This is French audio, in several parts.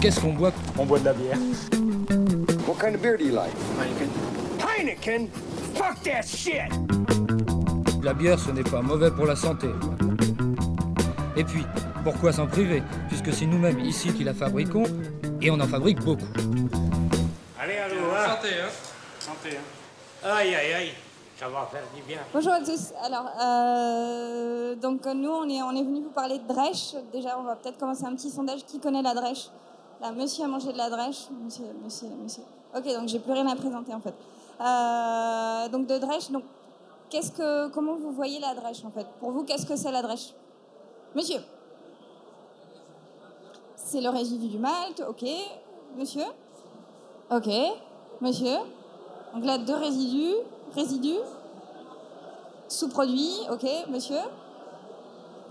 Qu'est-ce qu'on boit? On boit de la bière. What kind of beer do you like? Heineken? Fuck that shit! La bière, ce n'est pas mauvais pour la santé. Et puis, pourquoi s'en priver? Puisque c'est nous-mêmes ici qui la fabriquons, et on en fabrique beaucoup. Allez, allô, hein. Santé, hein Santé, hein Aïe, aïe, aïe ça va faire du bien. Bonjour à tous. Alors, euh, donc nous, on est, on est venu vous parler de Dresch. Déjà, on va peut-être commencer un petit sondage. Qui connaît la Dresch? Monsieur a mangé de la Dresch. Monsieur, monsieur, monsieur. Ok, donc j'ai plus rien à présenter en fait. Euh, donc de Dresch, donc qu'est-ce que, comment vous voyez la Dresch en fait? Pour vous, qu'est-ce que c'est la Dresch Monsieur C'est le résidu du malt, ok. Monsieur Ok. Monsieur Donc là, deux résidus résidus, sous-produits, ok, monsieur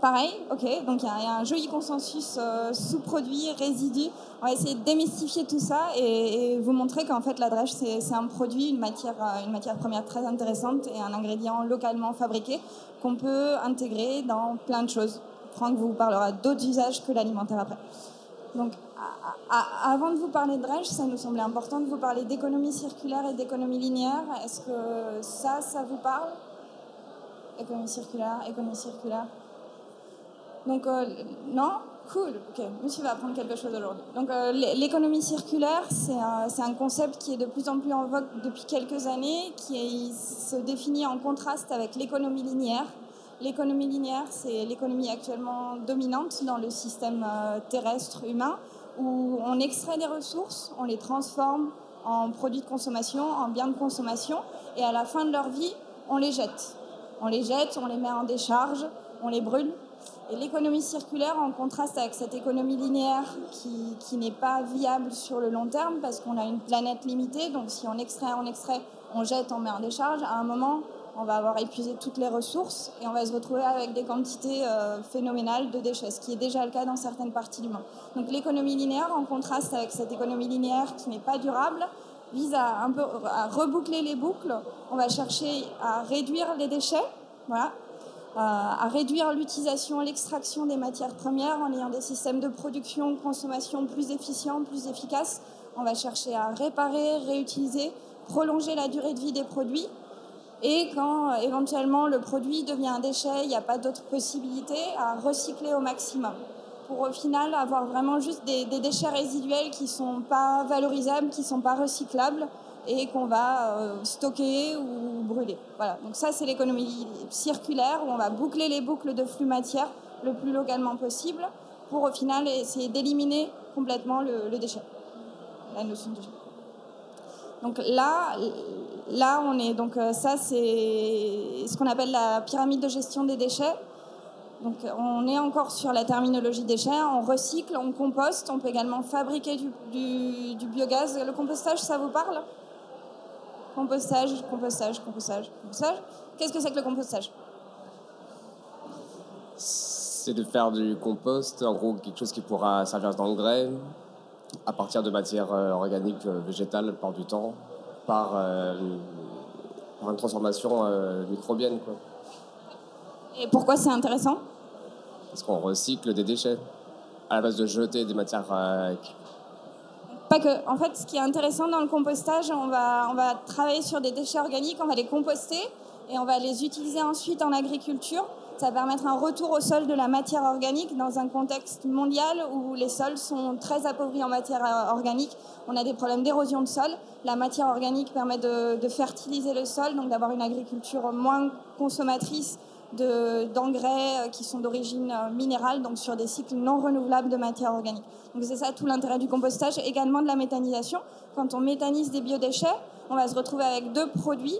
Pareil, ok, donc il y, a un joli consensus euh, sous-produit, résidus. On va essayer de démystifier tout ça et, vous montrer qu'en fait la drèche c'est un produit, une matière, euh, une matière première très intéressante et un ingrédient localement fabriqué qu'on peut intégrer dans plein de choses. Franck vous parlera d'autres usages que l'alimentaire après. Donc avant de vous parler de Dresch, ça nous semblait important de vous parler d'économie circulaire et d'économie linéaire. Est-ce que ça, ça vous parle? Économie circulaire, économie circulaire. Donc, euh, non Cool, ok. Monsieur va apprendre quelque chose aujourd'hui. Donc, euh, l'économie circulaire, c'est un, concept qui est de plus en plus en vogue depuis quelques années, qui se définit en contraste avec l'économie linéaire. L'économie linéaire, c'est l'économie actuellement dominante dans le système euh, terrestre humain où on extrait des ressources, on les transforme en produits de consommation, en biens de consommation, et à la fin de leur vie, on les jette. On les jette, on les met en décharge, on les brûle. Et l'économie circulaire, en contraste avec cette économie linéaire qui, n'est pas viable sur le long terme parce qu'on a une planète limitée, donc si on extrait, on extrait, on jette, on met en décharge, à un moment, on va avoir épuisé toutes les ressources et on va se retrouver avec des quantités euh, phénoménales de déchets, ce qui est déjà le cas dans certaines parties du monde. Donc l'économie linéaire, en contraste avec cette économie linéaire qui n'est pas durable, vise à, un peu, à reboucler les boucles. On va chercher à réduire les déchets, voilà, à réduire l'utilisation l'extraction des matières premières en ayant des systèmes de production, consommation plus efficients, plus efficaces. On va chercher à réparer, réutiliser, prolonger la durée de vie des produits et quand euh, éventuellement le produit devient un déchet, il n'y a pas d'autre possibilité à recycler au maximum. Pour au final avoir vraiment juste des, déchets résiduels qui ne sont pas valorisables, qui ne sont pas recyclables et qu'on va euh, stocker ou brûler. Voilà. Donc ça c'est l'économie circulaire où on va boucler les boucles de flux matière le plus localement possible pour au final essayer d'éliminer complètement le, déchet, la notion de déchet. Donc là, là, on est donc euh, ça, c'est ce qu'on appelle la pyramide de gestion des déchets. Donc on est encore sur la terminologie déchets. On recycle, on composte, on peut également fabriquer du, biogaz. Le compostage, ça vous parle? Compostage, compostage, compostage, compostage. Qu'est-ce que c'est que le compostage? C'est de faire du compost, en gros quelque chose qui pourra servir d'engrais, à partir de matières euh, organiques euh, végétales par du temps, par, euh, par une transformation microbienne. Quoi. Et pourquoi c'est intéressant? Parce qu'on recycle des déchets à la base de jeter des matières. En fait, ce qui est intéressant dans le compostage, on va, travailler sur des déchets organiques, on va les composter et on va les utiliser ensuite en agriculture ça va permettre un retour au sol de la matière organique dans un contexte mondial où les sols sont très appauvris en matière organique. On a des problèmes d'érosion de sol. La matière organique permet de, fertiliser le sol, donc d'avoir une agriculture moins consommatrice d'engrais euh, qui sont d'origine euh, minérale, donc sur des cycles non renouvelables de matière organique. Donc c'est ça tout l'intérêt du compostage, également de la méthanisation. Quand on méthanise des biodéchets, on va se retrouver avec deux produits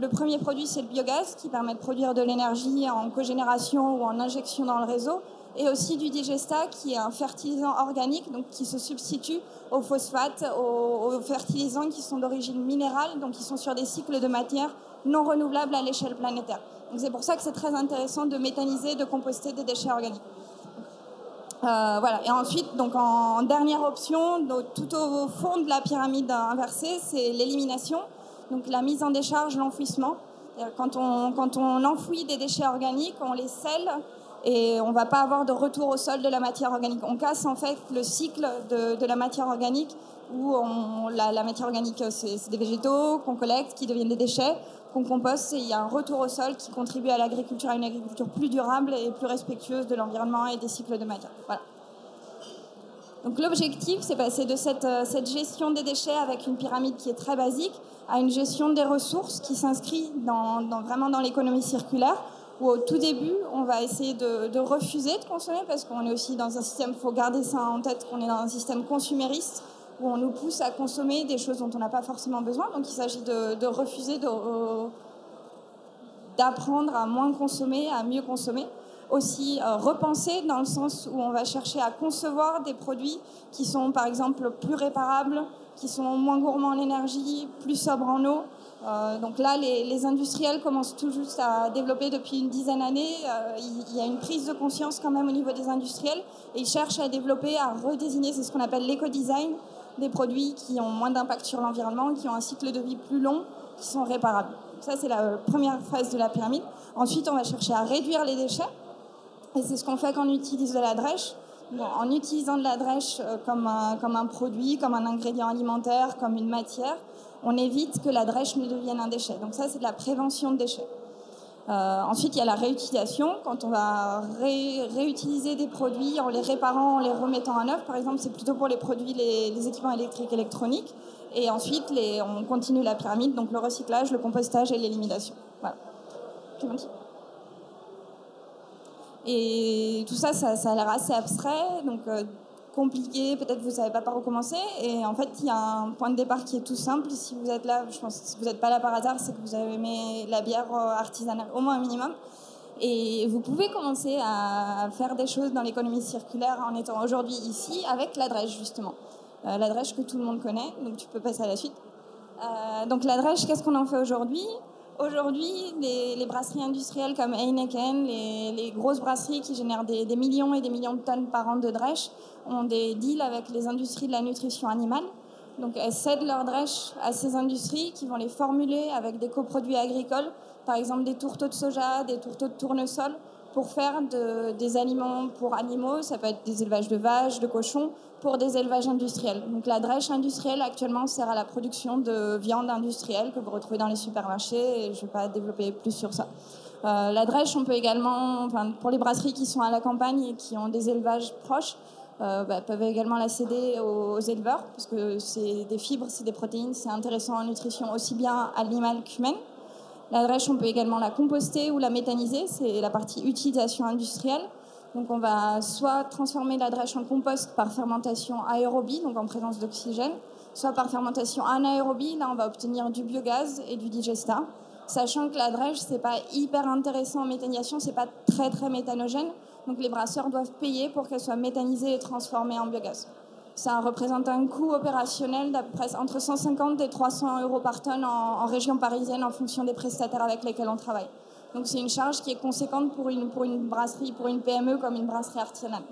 le premier produit, c'est le biogaz qui permet de produire de l'énergie en cogénération ou en injection dans le réseau. et aussi du digesta qui est un fertilisant organique donc qui se substitue aux phosphates, aux, aux fertilisants qui sont d'origine minérale, donc qui sont sur des cycles de matière non renouvelables à l'échelle planétaire. C'est pour ça que c'est très intéressant de méthaniser, de composter des déchets organiques. Euh, voilà. Et ensuite, donc en dernière option, tout au fond de la pyramide inversée, c'est l'élimination, donc la mise en décharge, l'enfouissement. Quand on, quand on enfouit des déchets organiques, on les scelle et on ne va pas avoir de retour au sol de la matière organique. On casse en fait le cycle de, la matière organique où la, matière organique, c'est des végétaux qu'on collecte, qui deviennent des déchets, qu'on composte, et il y a un retour au sol qui contribue à l'agriculture, à une agriculture plus durable et plus respectueuse de l'environnement et des cycles de matière. Voilà. Donc l'objectif, c'est de cette, cette, gestion des déchets avec une pyramide qui est très basique à une gestion des ressources qui s'inscrit vraiment dans l'économie circulaire, où au tout début, on va essayer de, de refuser de consommer, parce qu'on est aussi dans un système, il faut garder ça en tête, qu'on est dans un système consumériste, où on nous pousse à consommer des choses dont on n'a pas forcément besoin. Donc il s'agit de, refuser d'apprendre à moins consommer, à mieux consommer. Aussi euh, repenser dans le sens où on va chercher à concevoir des produits qui sont par exemple plus réparables, qui sont moins gourmands en énergie, plus sobres en eau. Euh, donc là, les, industriels commencent tout juste à développer depuis une dizaine d'années. Euh, il, y a une prise de conscience quand même au niveau des industriels et ils cherchent à développer, à redésigner, c'est ce qu'on appelle l'éco-design, des produits qui ont moins d'impact sur l'environnement, qui ont un cycle de vie plus long, qui sont réparables. Ça, c'est la première phase de la pyramide. Ensuite, on va chercher à réduire les déchets. Et c'est ce qu'on fait quand on utilise de la drèche. En utilisant de la drèche comme un, comme un produit, comme un ingrédient alimentaire, comme une matière, on évite que la drèche ne devienne un déchet. Donc ça, c'est de la prévention de déchets. Euh, ensuite, il y a la réutilisation. Quand on va ré réutiliser des produits en les réparant, en les remettant à neuf, par exemple, c'est plutôt pour les produits, les, équipements électriques électroniques. Et ensuite, on continue la pyramide, donc le recyclage, le compostage et l'élimination. Voilà. Et tout ça, ça, ça a l'air assez abstrait. Donc, euh, compliqué, peut-être vous ne savez pas par où commencer. Et en fait, il y a un point de départ qui est tout simple. Si vous êtes là, je pense que si vous n'êtes pas là par hasard, c'est que vous avez aimé la bière euh, artisanale, au moins un minimum. Et vous pouvez commencer à faire des choses dans l'économie circulaire en étant aujourd'hui ici avec la drèche, justement. Euh, la drèche que tout le monde connaît, donc tu peux passer à la suite. Euh, donc la drèche, qu'est-ce qu'on en fait aujourd'hui? Aujourd'hui, les, brasseries industrielles comme Heineken, les, grosses brasseries qui génèrent des, des, millions et des millions de tonnes par an de drèche, ont des deals avec les industries de la nutrition animale. Donc elles cèdent leurs drèches à ces industries qui vont les formuler avec des coproduits agricoles, par exemple des tourteaux de soja, des tourteaux de tournesol, pour faire de, des aliments pour animaux, ça peut être des élevages de vaches, de cochons, pour des élevages industriels. Donc la drèche industrielle actuellement sert à la production de viande industrielle que vous retrouvez dans les supermarchés et je ne vais pas développer plus sur ça. Euh, la drèche, on peut également, enfin, pour les brasseries qui sont à la campagne et qui ont des élevages proches, euh, bah, peuvent également la céder aux, éleveurs parce que c'est des fibres, c'est des protéines, c'est intéressant en nutrition aussi bien animale qu'humaine. La drèche, on peut également la composter ou la méthaniser, c'est la partie utilisation industrielle. Donc on va soit transformer la drèche en compost par fermentation aérobie, donc en présence d'oxygène, soit par fermentation anaérobie, là on va obtenir du biogaz et du digesta. Sachant que la drèche, c'est pas hyper intéressant en méthanisation, c'est pas très très méthanogène, donc les brasseurs doivent payer pour qu'elle soit méthanisée et transformée en biogaz. Ça représente un coût opérationnel d'à peu près entre 150 et 300 euros par tonne en, région parisienne en fonction des prestataires avec lesquels on travaille. Donc c'est une charge qui est conséquente pour une, brasserie, pour une PME comme une brasserie artisanale.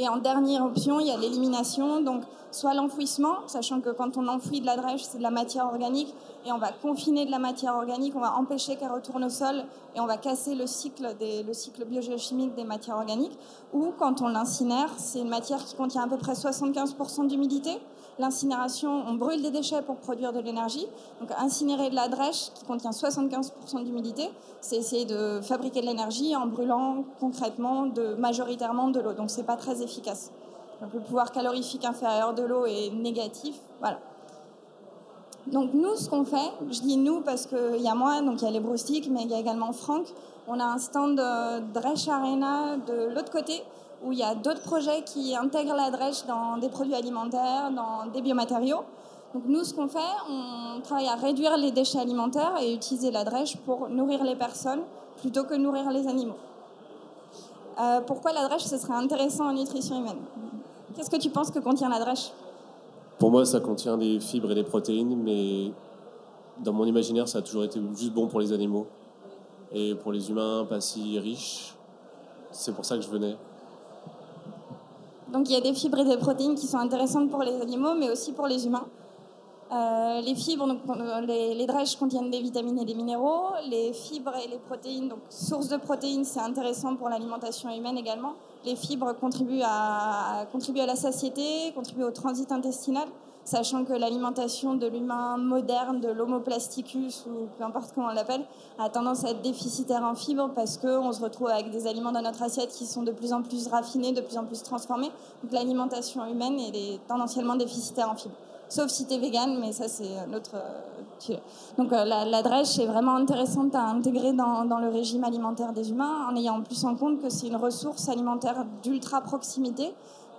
Et en dernière option, il y a l'élimination, donc soit l'enfouissement, sachant que quand on enfouit de la drèche, c'est de la matière organique, et on va confiner de la matière organique, on va empêcher qu'elle retourne au sol, et on va casser le cycle, des, le cycle biogéochimique des matières organiques. Ou quand on l'incinère, c'est une matière qui contient à peu près 75% d'humidité, L'incinération, on brûle des déchets pour produire de l'énergie. Donc incinérer de la drèche qui contient 75% d'humidité, c'est essayer de fabriquer de l'énergie en brûlant concrètement majoritairement de l'eau. Donc c'est pas très efficace. Donc le pouvoir calorifique inférieur de l'eau est négatif. Voilà. Donc nous, ce qu'on fait, je dis nous parce qu'il y a moi, donc il y a les broustiques, mais il y a également Franck. On a un stand de Drèche Arena de l'autre côté où il y a d'autres projets qui intègrent la drèche dans des produits alimentaires, dans des biomatériaux. Donc nous, ce qu'on fait, on travaille à réduire les déchets alimentaires et utiliser la drèche pour nourrir les personnes plutôt que nourrir les animaux. Euh, pourquoi la drèche, ce serait intéressant en nutrition humaine? Qu'est-ce que tu penses que contient la drèche? Pour moi, ça contient des fibres et des protéines, mais dans mon imaginaire, ça a toujours été juste bon pour les animaux. Et pour les humains, pas si riche. C'est pour ça que je venais. Donc il y a des fibres et des protéines qui sont intéressantes pour les animaux, mais aussi pour les humains. Euh, les fibres, euh, les, les, drèches contiennent des vitamines et des minéraux. Les fibres et les protéines, donc source de protéines, c'est intéressant pour l'alimentation humaine également. Les fibres contribuent à la satiété, contribuent au transit intestinal, sachant que l'alimentation de l'humain moderne, de l'homo plasticus ou peu importe comment on l'appelle, a tendance à être déficitaire en fibres parce qu'on se retrouve avec des aliments dans notre assiette qui sont de plus en plus raffinés, de plus en plus transformés. Donc l'alimentation humaine est tendanciellement déficitaire en fibres sauf si tu es vegan, mais ça c'est notre. Euh, donc euh, la, la, drèche est vraiment intéressante à intégrer dans, dans, le régime alimentaire des humains, en ayant en plus en compte que c'est une ressource alimentaire d'ultra proximité,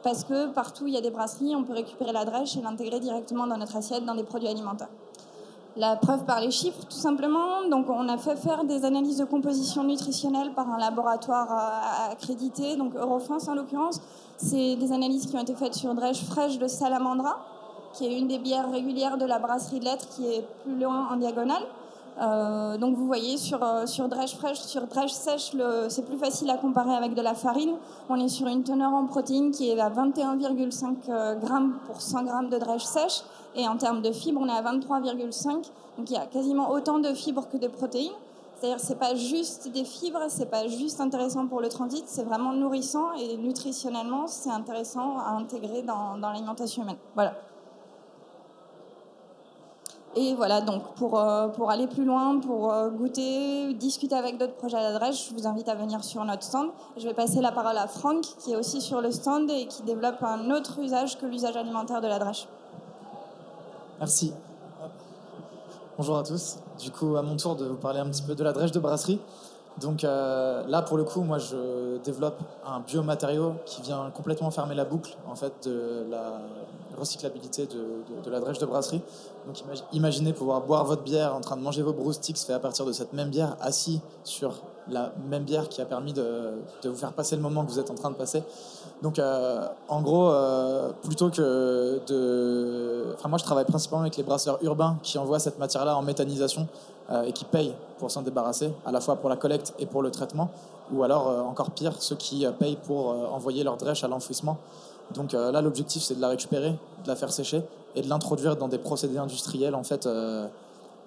parce que partout il y a des brasseries, on peut récupérer la drèche et l'intégrer directement dans notre assiette, dans des produits alimentaires. La preuve par les chiffres, tout simplement. Donc, on a fait faire des analyses de composition nutritionnelle par un laboratoire euh, accrédité, donc Eurofins en l'occurrence. C'est des analyses qui ont été faites sur drèche fraîche de salamandra, qui est une des bières régulières de la brasserie de lettres qui est plus loin en diagonale. Euh, donc vous voyez sur, euh, sur drèche fraîche, sur drèche sèche, c'est plus facile à comparer avec de la farine. On est sur une teneur en protéines qui est à 21,5 euh, grammes pour 100 grammes de drèche sèche. Et en termes de fibres, on est à 23,5. Donc il y a quasiment autant de fibres que de protéines. C'est-à-dire c'est pas juste des fibres, c'est pas juste intéressant pour le transit, c'est vraiment nourrissant et nutritionnellement c'est intéressant à intégrer dans, dans l'alimentation humaine. Voilà. Et voilà, donc pour, euh, pour aller plus loin, pour euh, goûter, discuter avec d'autres projets à l'adresse, je vous invite à venir sur notre stand. Je vais passer la parole à Franck, qui est aussi sur le stand et qui développe un autre usage que l'usage alimentaire de la drèche. Merci. Bonjour à tous. Du coup, à mon tour de vous parler un petit peu de la drèche de brasserie. Donc euh, là, pour le coup, moi, je développe un biomatériau qui vient complètement fermer la boucle en fait de la recyclabilité de, la drèche de brasserie. Donc imaginez pouvoir boire votre bière en train de manger vos brousticks fait à partir de cette même bière, assis sur la même bière qui a permis de, vous faire passer le moment que vous êtes en train de passer. Donc euh, en gros, euh, plutôt que de... Enfin moi je travaille principalement avec les brasseurs urbains qui envoient cette matière-là en méthanisation et qui payent pour s'en débarrasser, à la fois pour la collecte et pour le traitement, ou alors euh, encore pire, ceux qui euh, payent pour envoyer leur drèche à l'enfouissement. Donc là l'objectif c'est de la récupérer, de la faire sécher et de l'introduire dans des procédés industriels en fait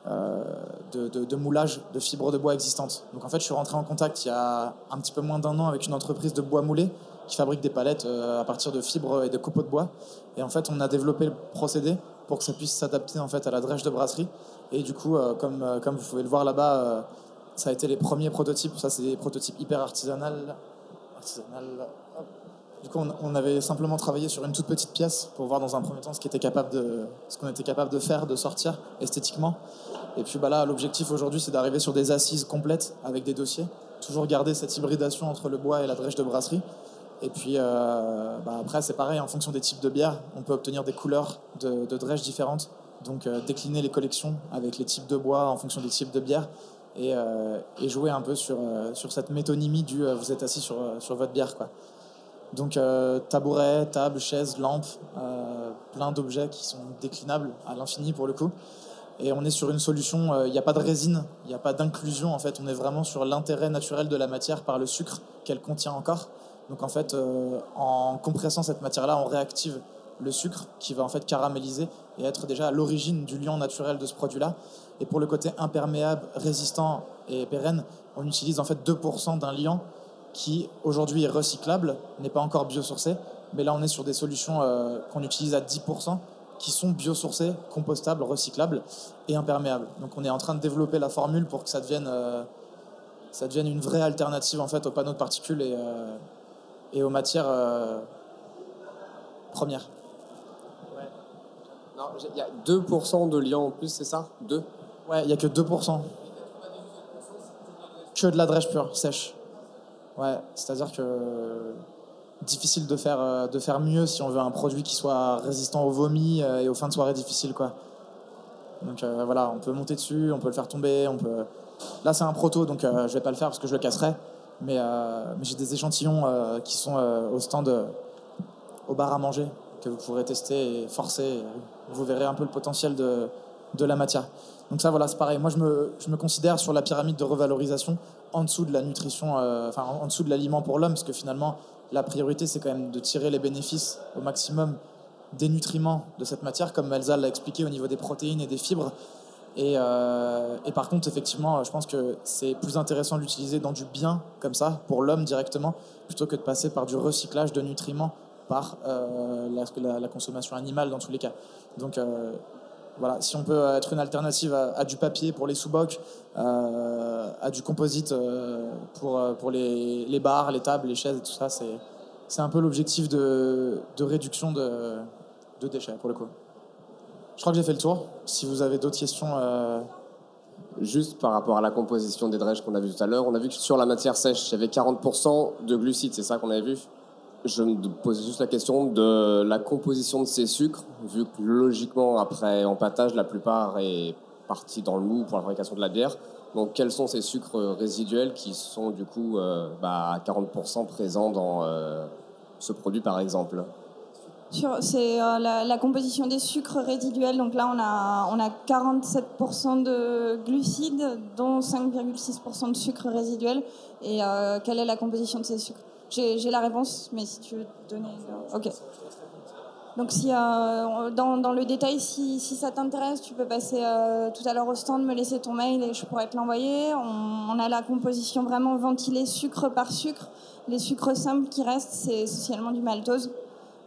euh, euh, de, moulage de fibres de bois existantes. Donc en fait, je suis rentré en contact il y a un petit peu moins d'un an avec une entreprise de bois moulé qui fabrique des palettes euh, à partir de fibres et de copeaux de bois. Et en fait, on a développé le procédé pour que ça puisse s'adapter en fait à la drèche de brasserie. Et du coup, euh, comme, euh, comme vous pouvez le voir là-bas, euh, ça a été les premiers prototypes. Ça, c'est des prototypes hyper artisanal. artisanal du coup, on, avait simplement travaillé sur une toute petite pièce pour voir dans un premier temps ce qu'on était capable de, ce qu'on était capable de faire, de sortir esthétiquement. Et puis bah là, l'objectif aujourd'hui, c'est d'arriver sur des assises complètes avec des dossiers. Toujours garder cette hybridation entre le bois et la drèche de brasserie. Et puis euh, bah après, c'est pareil, en fonction des types de bières, on peut obtenir des couleurs de, de différentes. Donc euh, décliner les collections avec les types de bois en fonction des types de bières. Et, euh, jouer un peu sur, sur cette métonymie du vous êtes assis sur, sur votre bière. Quoi. Donc tabouret, table, chaise, lampe, plein d'objets qui sont déclinables à l'infini pour le coup. Et on est sur une solution, il n'y a pas de résine, il n'y a pas d'inclusion en fait, on est vraiment sur l'intérêt naturel de la matière par le sucre qu'elle contient encore. Donc en fait, euh, en compressant cette matière-là, on réactive le sucre qui va en fait caraméliser et être déjà à l'origine du liant naturel de ce produit-là. Et pour le côté imperméable, résistant et pérenne, on utilise en fait 2% d'un liant qui aujourd'hui est recyclable, n'est pas encore biosourcé, mais là on est sur des solutions euh, qu'on utilise à 10% qui sont biosourcées, compostables, recyclables et imperméables. Donc on est en train de développer la formule pour que ça devienne, euh, ça devienne une vraie alternative en fait aux panneaux de particules et, et aux matières euh, premières. Il y a 2% de liant en plus, c'est ça? 2 Ouais, il n'y a que 2%. Que de la drèche pure, sèche. Ouais, c'est-à-dire que difficile de faire, euh, de faire mieux si on veut un produit qui soit résistant au vomi euh, et aux fins de soirée difficiles. Quoi. Donc euh, voilà, on peut monter dessus, on peut le faire tomber. On peut... Là, c'est un proto, donc euh, je vais pas le faire parce que je le casserai. Mais, euh, mais j'ai des échantillons euh, qui sont euh, au stand, au bar à manger, que vous pourrez tester et forcer. vous verrez un peu le potentiel de, de la matière. Donc ça, voilà, c'est pareil. Moi, je me, je me considère sur la pyramide de revalorisation en dessous de la nutrition, en dessous de l'aliment pour l'homme, parce que finalement, la priorité, c'est quand même de tirer les bénéfices au maximum des nutriments de cette matière, comme Elsa l'a expliqué au niveau des protéines et des fibres. Et, euh, et par contre, effectivement, je pense que c'est plus intéressant de l'utiliser dans du bien, comme ça, pour l'homme directement, plutôt que de passer par du recyclage de nutriments par euh, la, consommation animale dans tous les cas. Donc euh, voilà, si on peut être une alternative à, du papier pour les sous-bocs, à du composite pour, pour les, les bars, les tables, les chaises et tout ça, c'est un peu l'objectif de, de réduction de, de déchets pour le coup. Je crois que j'ai fait le tour. Si vous avez d'autres questions, euh, Juste par rapport à la composition des dredges qu'on a vu tout à l'heure, on a vu que sur la matière sèche, il y avait 40% de glucides, c'est ça qu'on avait vu? Je me posais juste la question de la composition de ces sucres, vu que logiquement, après empâtage, la plupart est partie dans le mou pour la fabrication de la bière. Donc quels sont ces sucres résiduels qui sont du coup euh, bah, à 40% présents dans euh, ce produit par exemple? C'est euh, la, composition des sucres résiduels. Donc là, on a, on a 47% de glucides, dont 5,6% de sucre résiduel. Et euh, quelle est la composition de ces sucres? J'ai la réponse, mais si tu veux donner. euh, Ok. Donc si, dans, le détail, si, ça t'intéresse, tu peux passer tout à l'heure au stand, me laisser ton mail et je pourrais te l'envoyer. On, on a la composition vraiment ventilée sucre par sucre. Les sucres simples qui restent, c'est essentiellement du maltose.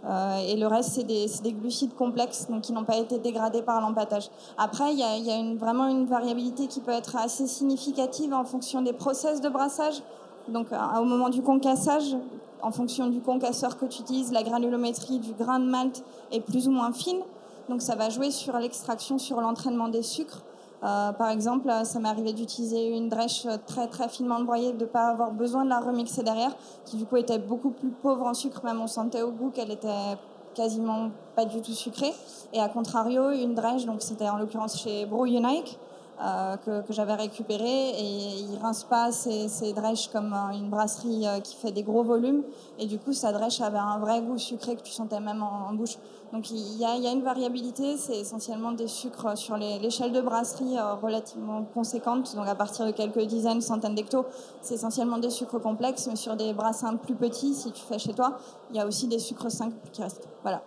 Euh, et le reste, c'est des, glucides complexes, donc qui n'ont pas été dégradés par l'empâtage. Après, il y a, vraiment une variabilité qui peut être assez significative en fonction des process de brassage. Donc, au moment du concassage, en fonction du concasseur que tu utilises, la granulométrie du grain de malt est plus ou moins fine. Donc, ça va jouer sur l'extraction, sur l'entraînement des sucres. Euh, par exemple, euh, ça m'est arrivé d'utiliser une drèche très très finement broyée, de ne pas avoir besoin de la remixer derrière, qui du coup était beaucoup plus pauvre en sucre, même on sentait au goût qu'elle était quasiment pas du tout sucrée. Et à contrario, une drèche, donc c'était en l'occurrence chez Brew Unique, euh, que, j'avais récupéré. Et ils rincent pas ces, ces drèches comme euh, une brasserie euh, qui fait des gros volumes. Et du coup sa drèche avait un vrai goût sucré que tu sentais même en, bouche. Donc il y, a, il une variabilité. C'est essentiellement des sucres sur l'échelle de brasserie relativement conséquente donc à partir de quelques dizaines centaines d'hectos c'est essentiellement des sucres complexes mais sur des brassins plus petits si tu fais chez toi il y a aussi des sucres simples qui restent. Voilà.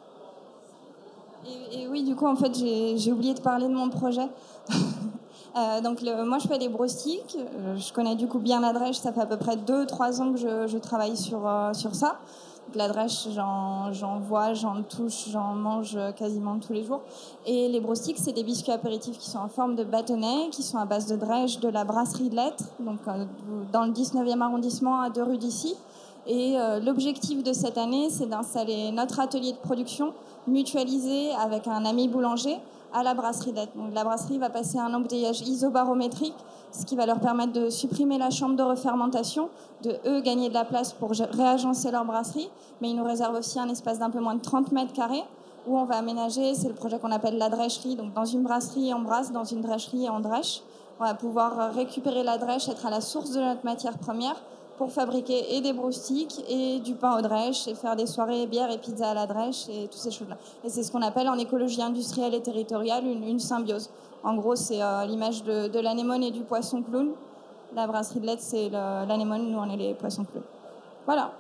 Et, oui, du coup, en fait, j'ai oublié de parler de mon projet. Euh, donc, moi, je fais des brostiques. Euh, Je connais du coup bien la drèche. Ça fait à peu près 2-3 ans que je, travaille sur, euh, sur ça. La drèche, j'en vois, j'en touche, j'en mange quasiment tous les jours. Et les brostiques, c'est des biscuits apéritifs qui sont en forme de bâtonnets, qui sont à base de drèche de la brasserie de Lettres, donc dans le 19e arrondissement à deux rues d'ici. Et l'objectif de cette année, c'est d'installer notre atelier de production mutualisé avec un ami boulanger à la brasserie d'être. Donc la brasserie va passer un embouteillage isobarométrique, ce qui va leur permettre de supprimer la chambre de refermentation, de eux gagner de la place pour réagencer leur brasserie, mais ils nous réservent aussi un espace d'un peu moins de 30 mètres carrés où on va aménager, c'est le projet qu'on appelle la drècherie, donc dans une brasserie on brasse, dans une drècherie on drèche. On va pouvoir récupérer la drèche, être à la source de notre matière première pour fabriquer des broustiques et du pain aux drèches et faire des soirées bière et pizza à la drèche et toutes ces choses-là. Et c'est ce qu'on appelle en écologie industrielle et territoriale une, symbiose. En gros, c'est euh, l'image de, l'anémone et du poisson clown. La brasserie de lettres, c'est l'anémone, nous on est les poissons clowns. Voilà.